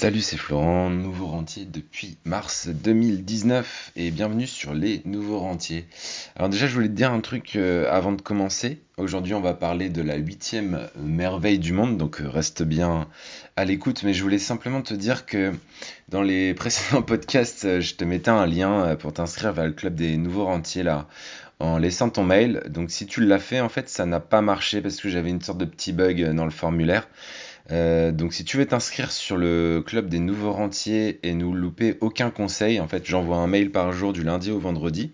Salut, c'est Florent, nouveau rentier depuis mars 2019 et bienvenue sur les nouveaux rentiers. Alors déjà, je voulais te dire un truc euh, avant de commencer. Aujourd'hui, on va parler de la huitième merveille du monde, donc euh, reste bien à l'écoute. Mais je voulais simplement te dire que dans les précédents podcasts, euh, je te mettais un lien pour t'inscrire vers le club des nouveaux rentiers là en laissant ton mail. Donc si tu l'as fait, en fait, ça n'a pas marché parce que j'avais une sorte de petit bug dans le formulaire. Euh, donc si tu veux t'inscrire sur le club des nouveaux rentiers et nous louper aucun conseil, en fait j'envoie un mail par jour du lundi au vendredi.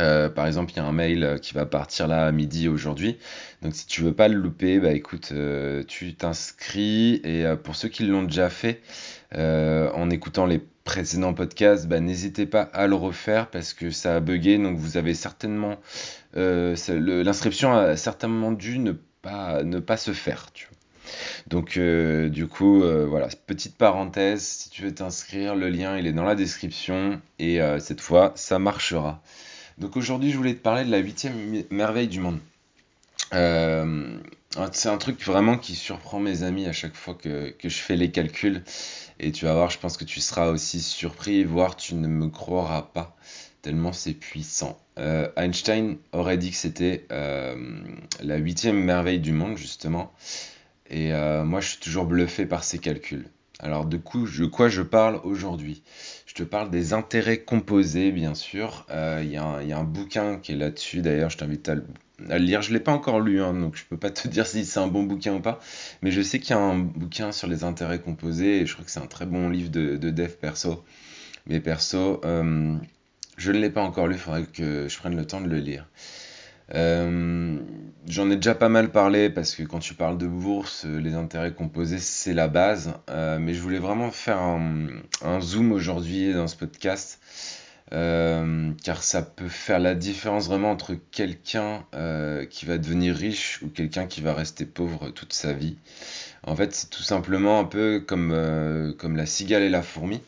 Euh, par exemple, il y a un mail qui va partir là à midi aujourd'hui. Donc si tu veux pas le louper, bah écoute, euh, tu t'inscris et pour ceux qui l'ont déjà fait en écoutant les précédents podcasts, bah, n'hésitez pas à le refaire parce que ça a bugué. Donc vous avez certainement l'inscription a certainement dû ne pas ne pas se faire. Donc euh, du coup, euh, voilà, petite parenthèse, si tu veux t'inscrire, le lien il est dans la description et euh, cette fois ça marchera. Donc aujourd'hui je voulais te parler de la huitième merveille du monde. c'est un truc vraiment qui surprend mes amis à chaque fois que, que, je fais les calculs. Et tu vas voir, je pense que tu seras aussi surpris, voire tu ne me croiras pas, tellement c'est puissant. Einstein aurait dit que c'était la huitième merveille du monde, justement. Et euh, moi, je suis toujours bluffé par ces calculs. Alors, de, coup, quoi je parle aujourd'hui? Je te parle des intérêts composés, bien sûr. Euh, il y, a un bouquin qui est là-dessus, d'ailleurs, je t'invite à, le lire. Je ne l'ai pas encore lu, hein, donc je ne peux pas te dire si c'est un bon bouquin ou pas. Mais je sais qu'il y a un bouquin sur les intérêts composés, et je crois que c'est un très bon livre de, dev perso. Mais perso, euh, je ne l'ai pas encore lu, il faudrait que je prenne le temps de le lire. Euh, j'en ai déjà pas mal parlé parce que quand tu parles de bourse, euh, les intérêts composés, c'est la base. Euh, mais je voulais vraiment faire un, zoom aujourd'hui dans ce podcast. car ça peut faire la différence vraiment entre quelqu'un qui va devenir riche ou quelqu'un qui va rester pauvre toute sa vie. En fait, c'est tout simplement un peu comme, comme la cigale et la fourmi.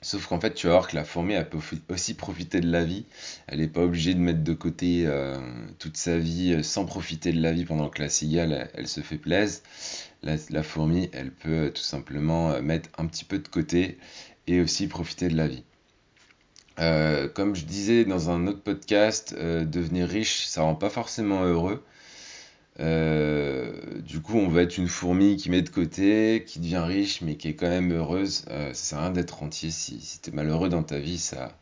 Sauf qu'en fait, tu vas voir que la fourmi, elle peut aussi profiter de la vie. Elle n'est pas obligée de mettre de côté euh, toute sa vie euh, sans profiter de la vie pendant que la cigale, elle, se fait plaise. La, fourmi, elle peut euh, tout simplement mettre un petit peu de côté et aussi profiter de la vie. comme je disais dans un autre podcast, devenir riche, ça rend pas forcément heureux. Euh, du coup, on va être une fourmi qui met de côté, qui devient riche, mais qui est quand même heureuse. Euh, ça sert à rien d'être rentier si, si tu es malheureux dans ta vie. Ça...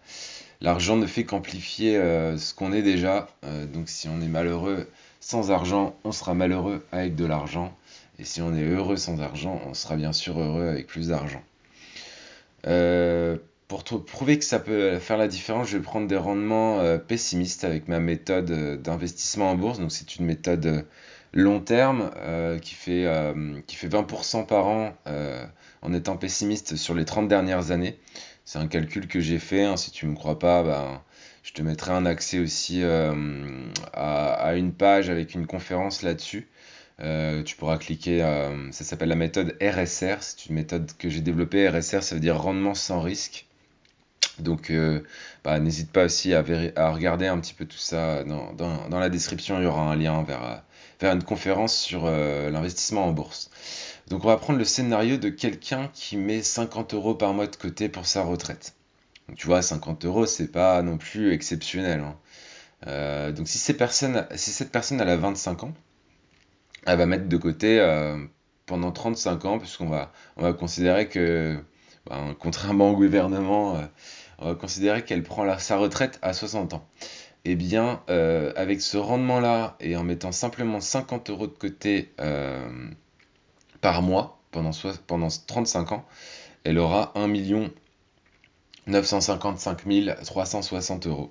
L'argent ne fait qu'amplifier euh, ce qu'on est déjà. donc si on est malheureux sans argent, on sera malheureux avec de l'argent. Et si on est heureux sans argent, on sera bien sûr heureux avec plus d'argent. Pour prouver que ça peut faire la différence, je vais prendre des rendements pessimistes avec ma méthode d'investissement en bourse. Donc c'est une méthode long terme euh, qui, fait, euh, qui fait 20% par an euh, en étant pessimiste sur les 30 dernières années. C'est un calcul que j'ai fait. Hein. Si tu ne me crois pas, ben, je te mettrai un accès aussi à, une page avec une conférence là-dessus. tu pourras cliquer, ça s'appelle la méthode RSR, c'est une méthode que j'ai développée. RSR, ça veut dire rendement sans risque. Donc, bah, n'hésite pas aussi à, regarder un petit peu tout ça dans, la description. Il y aura un lien vers, vers une conférence sur euh, l'investissement en bourse. Donc on va prendre le scénario de quelqu'un qui met 50 euros par mois de côté pour sa retraite. Tu vois, 50 euros, c'est pas non plus exceptionnel. Hein. Euh, donc si, cette personne, personne a 25 ans, elle va mettre de côté euh, pendant 35 ans, puisqu'on va, on va considérer que, ben, contrairement au gouvernement, va considérer qu'elle prend sa retraite à 60 ans eh bien, euh, avec ce rendement-là et en mettant simplement 50 euros de côté euh, par mois pendant, pendant 35 ans, elle aura 1 955 360 euros.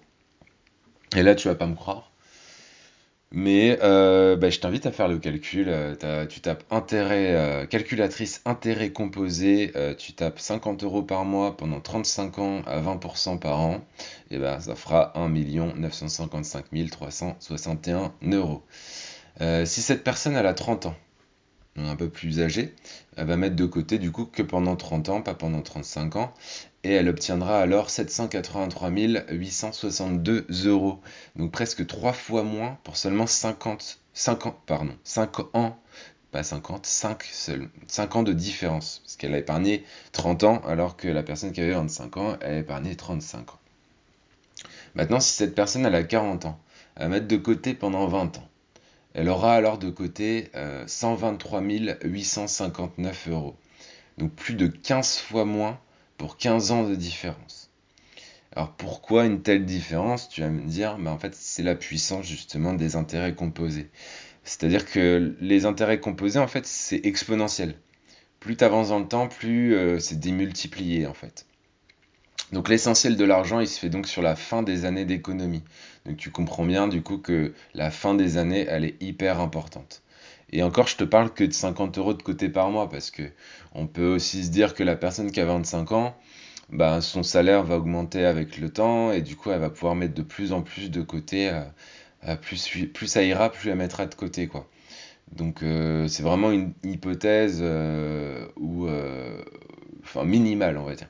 Et là, tu vas pas me croire, mais euh, bah, je t'invite à faire le calcul. Euh, tu tapes intérêt, euh, calculatrice intérêt composé, tu tapes 50 euros par mois pendant 35 ans à 20% par an, et ben ça fera 1 955 361 euros. si cette personne elle a 30 ans, un peu plus âgée, elle va mettre de côté du coup que pendant 30 ans, pas pendant 35 ans, et elle obtiendra alors 783 862 euros. Donc presque 3 fois moins pour seulement 50, 50, pardon, 5 ans pas 50, 5 seuls. 5 ans de différence. Parce qu'elle a épargné 30 ans, alors que la personne qui avait 25 ans, elle a épargné 35 ans. Maintenant, si cette personne elle a 40 ans, elle va mettre de côté pendant 20 ans. Elle aura alors de côté 123 859 euros. Donc plus de 15 fois moins pour 15 ans de différence. Alors pourquoi une telle différence Tu vas me dire, bah en fait c'est la puissance justement des intérêts composés. C'est-à-dire que les intérêts composés en fait c'est exponentiel. Plus tu avances dans le temps, plus euh, c'est démultiplié en fait. Donc l'essentiel de l'argent, il se fait donc sur la fin des années d'économie. Donc tu comprends bien du coup que la fin des années, elle est hyper importante. Et encore, je te parle que de 50 euros de côté par mois, parce que on peut aussi se dire que la personne qui a 25 ans, bah, son salaire va augmenter avec le temps, et du coup, elle va pouvoir mettre de plus en plus de côté. Euh, euh, plus, plus ça ira, plus elle mettra de côté, quoi. Donc euh, c'est vraiment une hypothèse ou enfin minimale, on va dire.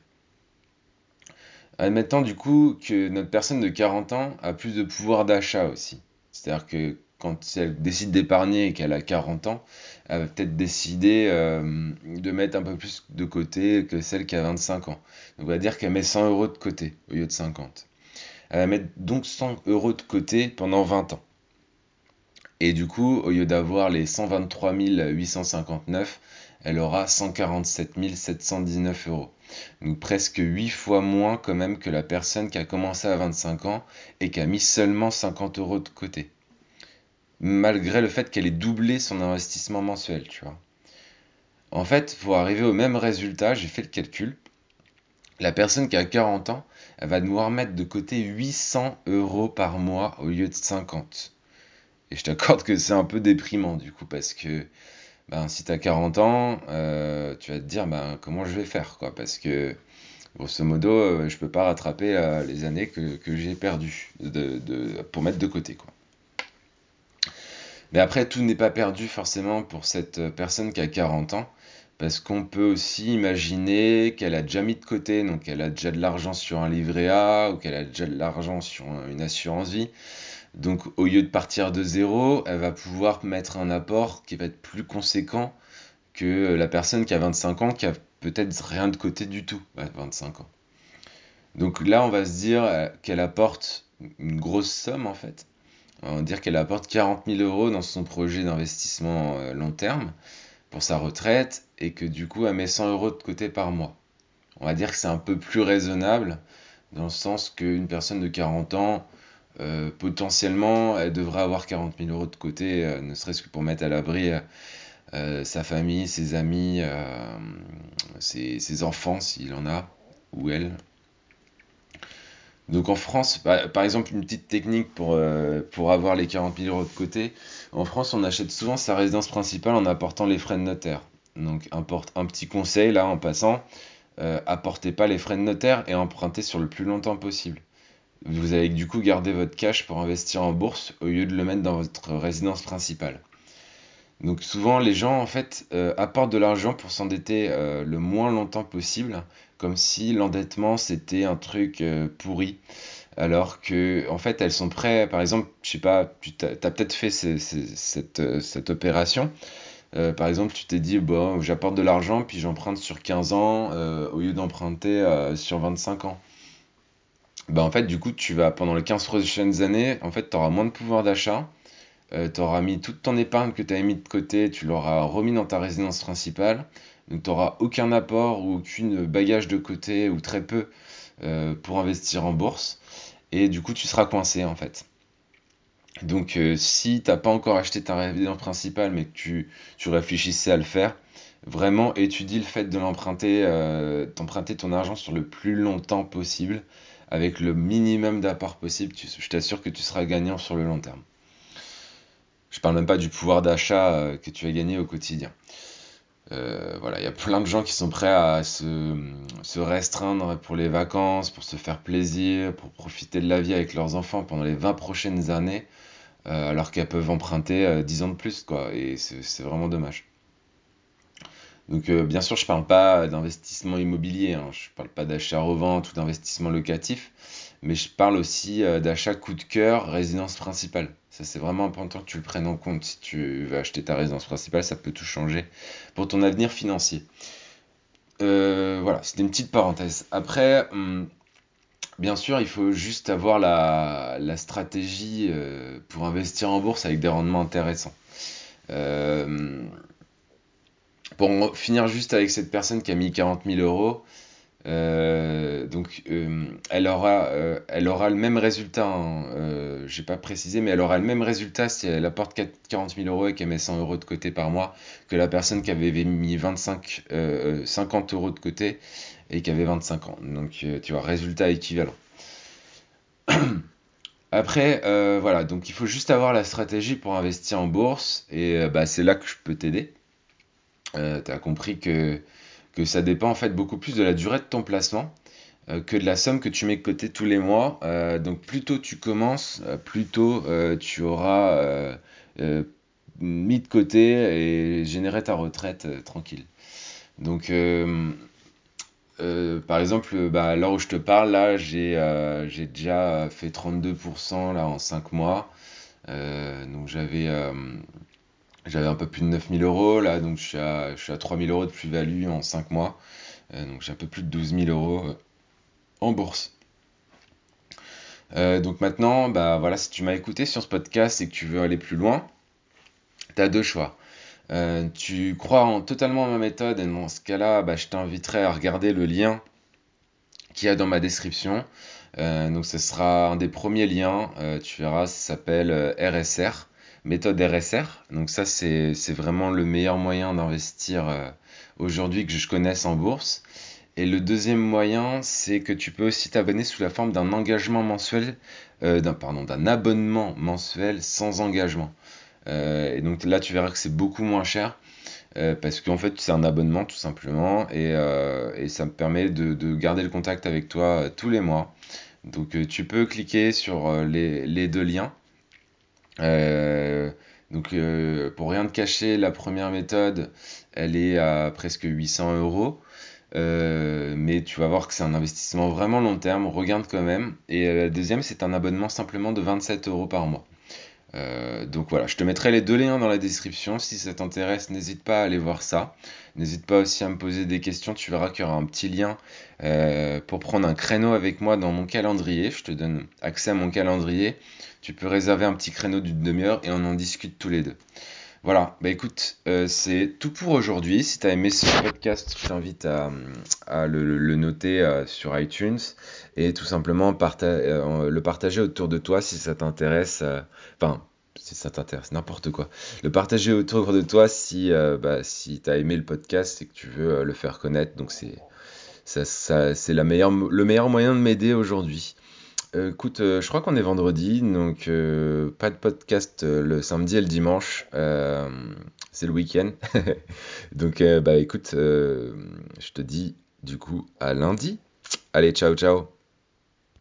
Admettons du coup que notre personne de 40 ans a plus de pouvoir d'achat aussi. C'est-à-dire que quand elle décide d'épargner et qu'elle a 40 ans, elle va peut-être décider euh, de mettre un peu plus de côté que celle qui a 25 ans. Donc on va dire qu'elle met 100 euros de côté au lieu de 50. Elle va mettre donc 100 euros de côté pendant 20 ans. Et du coup, au lieu d'avoir les 123 859, elle aura 147 719 euros. Donc presque 8 fois moins quand même que la personne qui a commencé à 25 ans et qui a mis seulement 50 euros de côté malgré le fait qu'elle ait doublé son investissement mensuel, tu vois. En fait, pour arriver au même résultat, j'ai fait le calcul. La personne qui a 40 ans, elle va devoir mettre de côté 800 euros par mois au lieu de 50. Et je t'accorde que c'est un peu déprimant du coup, parce que ben, si tu as 40 ans, euh, tu vas te dire ben, comment je vais faire, quoi, parce que grosso modo, euh, je peux pas rattraper euh, les années que, j'ai perdues pour mettre de côté, quoi. Mais après, tout n'est pas perdu forcément pour cette euh, personne qui a 40 ans, parce qu'on peut aussi imaginer qu'elle a déjà mis de côté, donc elle a déjà de l'argent sur un livret A, ou qu'elle a déjà de l'argent sur une assurance vie. Donc au lieu de partir de zéro, elle va pouvoir mettre un apport qui va être plus conséquent que la personne qui a 25 ans, qui a peut-être rien de côté du tout à 25 ans. Donc là, on va se dire euh, qu'elle apporte une grosse somme en fait on va dire qu'elle apporte 40 000 euros dans son projet d'investissement euh, long terme pour sa retraite et que du coup elle met 100 euros de côté par mois. On va dire que c'est un peu plus raisonnable dans le sens qu'une personne de 40 ans, euh, potentiellement, elle devrait avoir 40 000 euros de côté, euh, ne serait-ce que pour mettre à l'abri sa famille, ses amis, ses enfants s'il en a, ou elle, donc en France, par exemple, une petite technique pour, euh, avoir les 40 000 euros de côté. En France, on achète souvent sa résidence principale en apportant les frais de notaire. Donc un petit conseil là en passant, euh, apportez pas les frais de notaire et empruntez sur le plus longtemps possible. Vous allez du coup garder votre cash pour investir en bourse au lieu de le mettre dans votre résidence principale. Donc souvent les gens en fait euh, apportent de l'argent pour s'endetter euh, le moins longtemps possible, comme si l'endettement c'était un truc euh, pourri. Alors que en fait elles sont prêtes, par exemple, je sais pas, tu as, peut-être fait cette, cette, opération. par exemple, tu t'es dit, bon, j'apporte de l'argent, puis j'emprunte sur 15 ans au lieu d'emprunter sur 25 ans. Bah en fait, du coup, tu vas, pendant les 15 prochaines années, en fait, tu auras moins de pouvoir d'achat euh, tu auras mis toute ton épargne que tu avais mis de côté, tu l'auras remis dans ta résidence principale. Donc tu n'auras aucun apport ou aucune bagage de côté ou très peu euh, pour investir en bourse. Et du coup, tu seras coincé en fait. Donc euh, si tu n'as pas encore acheté ta résidence principale mais que tu, tu réfléchissais à le faire, vraiment étudie le fait de l'emprunter, d'emprunter ton argent sur le plus longtemps possible avec le minimum d'apport possible. je t'assure que tu seras gagnant sur le long terme. Je parle même pas du pouvoir d'achat euh, que tu as gagné au quotidien. Euh, voilà, il y a plein de gens qui sont prêts à se, restreindre pour les vacances, pour se faire plaisir, pour profiter de la vie avec leurs enfants pendant les 20 prochaines années, euh, alors qu'elles peuvent emprunter 10 ans de plus, quoi. Et c'est vraiment dommage. Donc, bien sûr, je parle pas d'investissement immobilier, hein, je parle pas d'achat-revente ou d'investissement locatif, mais je parle aussi d'achat coup de cœur, résidence principale. Ça, c'est vraiment important que tu le prennes en compte. Si tu veux acheter ta résidence principale, ça peut tout changer pour ton avenir financier. Euh, voilà, c'était une petite parenthèse. Après, hum, bien sûr, il faut juste avoir la, stratégie euh, pour investir en bourse avec des rendements intéressants. Euh, pour finir juste avec cette personne qui a mis 40 000 euros, euh, donc, euh, elle, aura, euh, elle aura le même résultat, hein, j'ai pas précisé, mais elle aura le même résultat si elle apporte 40 000 euros et qu'elle met 100 euros de côté par mois que la personne qui avait mis 25, 50 euros de côté et qui avait 25 ans. Donc, tu vois, résultat équivalent. Après, voilà, donc il faut juste avoir la stratégie pour investir en bourse et bah, c'est là que je peux t'aider. Tu as compris que ça dépend en fait beaucoup plus de la durée de ton placement euh, que de la somme que tu mets de côté tous les mois. Euh, donc plus tôt tu commences, euh, plus tôt tu auras mis de côté et généré ta retraite tranquille. Donc par exemple, bah, l'heure où je te parle, là j'ai déjà fait 32% là, en 5 mois. donc j'avais j'avais un peu plus de 9000 euros là, donc je suis à, je suis à 3000 euros de plus-value en 5 mois. Euh, donc j'ai un peu plus de 12 000 euros euh, en bourse. Euh, donc maintenant, bah voilà, si tu m'as écouté sur ce podcast et que tu veux aller plus loin, tu as deux choix. tu crois en, totalement en ma méthode et dans ce cas-là, bah, je t'inviterai à regarder le lien qu'il y a dans ma description. donc ce sera un des premiers liens, tu verras, ça s'appelle RSR méthode RSR. Donc ça, c'est vraiment le meilleur moyen d'investir euh, aujourd'hui que je connaisse en bourse. Et le deuxième moyen, c'est que tu peux aussi t'abonner sous la forme d'un engagement mensuel, euh, d'un pardon, d'un abonnement mensuel sans engagement. Euh, et donc là, tu verras que c'est beaucoup moins cher. parce qu'en fait c'est un abonnement tout simplement et, ça me permet de, garder le contact avec toi tous les mois. Donc tu peux cliquer sur les deux liens donc euh, pour rien te cacher, la première méthode, elle est à presque 800 euros. Euh, mais tu vas voir que c'est un investissement vraiment long terme, regarde quand même. Et la deuxième, c'est un abonnement simplement de 27 euros par mois. Donc voilà, je te mettrai les deux liens dans la description. Si ça t'intéresse, n'hésite pas à aller voir ça. N'hésite pas aussi à me poser des questions. Tu verras qu'il y aura un petit lien pour prendre un créneau avec moi dans mon calendrier. Je te donne accès à mon calendrier tu peux réserver un petit créneau d'une demi-heure et on en discute tous les deux. Voilà, bah écoute, euh, c'est tout pour aujourd'hui. Si tu as aimé ce podcast, je t'invite à, le, noter euh, sur iTunes et tout simplement euh, le partager autour de toi si ça t'intéresse. Enfin, si ça t'intéresse, n'importe quoi. Le partager autour de toi si, bah, si tu as aimé le podcast et que tu veux le faire connaître. Donc c'est ça, c'est le meilleur moyen de m'aider aujourd'hui. Euh, écoute, euh, je crois qu'on est vendredi, donc euh, pas de podcast le samedi et le dimanche. c'est le week-end. donc, bah écoute, je te dis du coup à lundi. Allez, ciao, ciao.